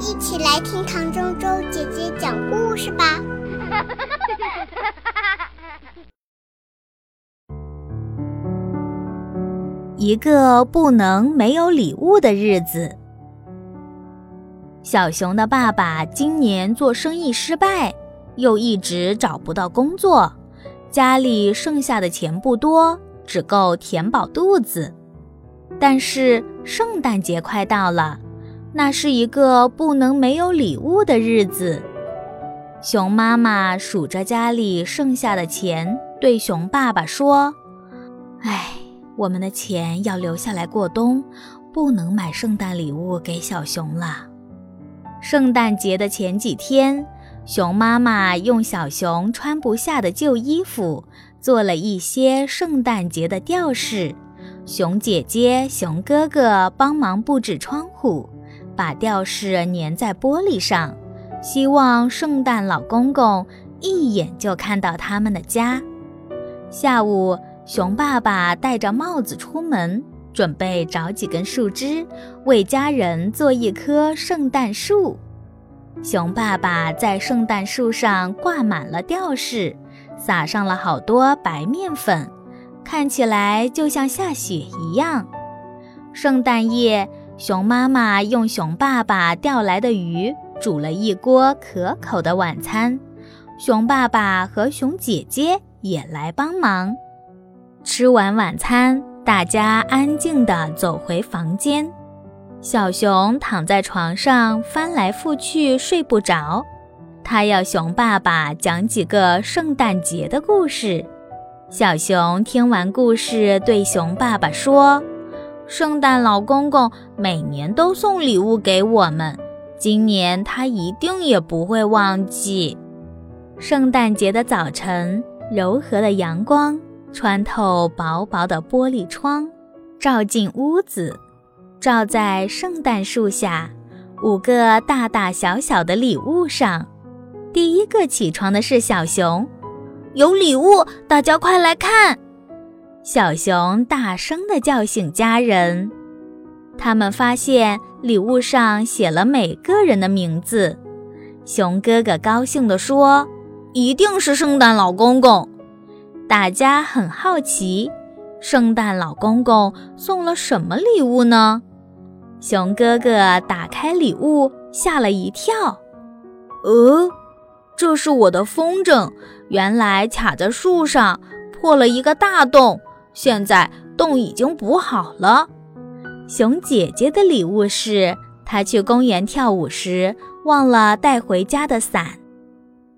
一起来听唐周周姐姐讲故事吧。一个不能没有礼物的日子。小熊的爸爸今年做生意失败，又一直找不到工作，家里剩下的钱不多，只够填饱肚子。但是圣诞节快到了，那是一个不能没有礼物的日子。熊妈妈数着家里剩下的钱，对熊爸爸说：“哎，我们的钱要留下来过冬，不能买圣诞礼物给小熊了。”圣诞节的前几天，熊妈妈用小熊穿不下的旧衣服做了一些圣诞节的吊饰，熊姐姐、熊哥哥帮忙布置窗户，把吊饰粘在玻璃上，希望圣诞老公公一眼就看到他们的家。下午，熊爸爸戴着帽子出门。准备找几根树枝，为家人做一棵圣诞树。熊爸爸在圣诞树上挂满了吊饰，撒上了好多白面粉，看起来就像下雪一样。圣诞夜，熊妈妈用熊爸爸钓来的鱼煮了一锅可口的晚餐，熊爸爸和熊姐姐也来帮忙。吃完晚餐。大家安静地走回房间，小熊躺在床上翻来覆去睡不着。他要熊爸爸讲几个圣诞节的故事。小熊听完故事，对熊爸爸说：“圣诞老公公每年都送礼物给我们，今年他一定也不会忘记。”圣诞节的早晨，柔和的阳光。穿透薄薄的玻璃窗，照进屋子，照在圣诞树下五个大大小小的礼物上。第一个起床的是小熊，有礼物，大家快来看！小熊大声地叫醒家人。他们发现礼物上写了每个人的名字。熊哥哥高兴地说：“一定是圣诞老公公。”大家很好奇，圣诞老公公送了什么礼物呢？熊哥哥打开礼物，吓了一跳。呃，这是我的风筝，原来卡在树上，破了一个大洞，现在洞已经补好了。熊姐姐的礼物是她去公园跳舞时忘了带回家的伞。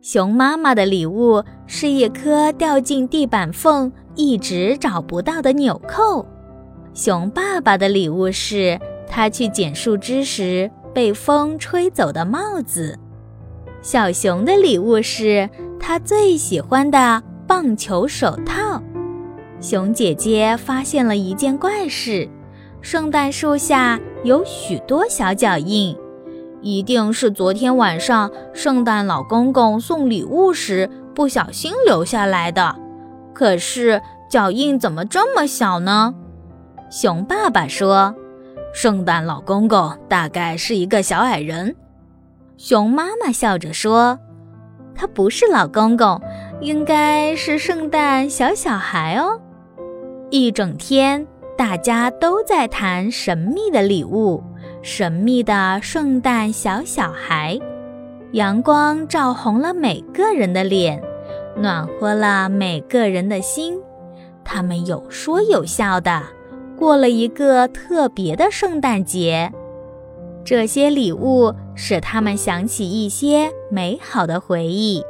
熊妈妈的礼物是一颗掉进地板缝、一直找不到的纽扣。熊爸爸的礼物是他去捡树枝时被风吹走的帽子。小熊的礼物是他最喜欢的棒球手套。熊姐姐发现了一件怪事：圣诞树下有许多小脚印。一定是昨天晚上圣诞老公公送礼物时不小心留下来的。可是脚印怎么这么小呢？熊爸爸说：“圣诞老公公大概是一个小矮人。”熊妈妈笑着说：“他不是老公公，应该是圣诞小小孩哦。”一整天，大家都在谈神秘的礼物。神秘的圣诞小小孩，阳光照红了每个人的脸，暖和了每个人的心。他们有说有笑的过了一个特别的圣诞节。这些礼物使他们想起一些美好的回忆。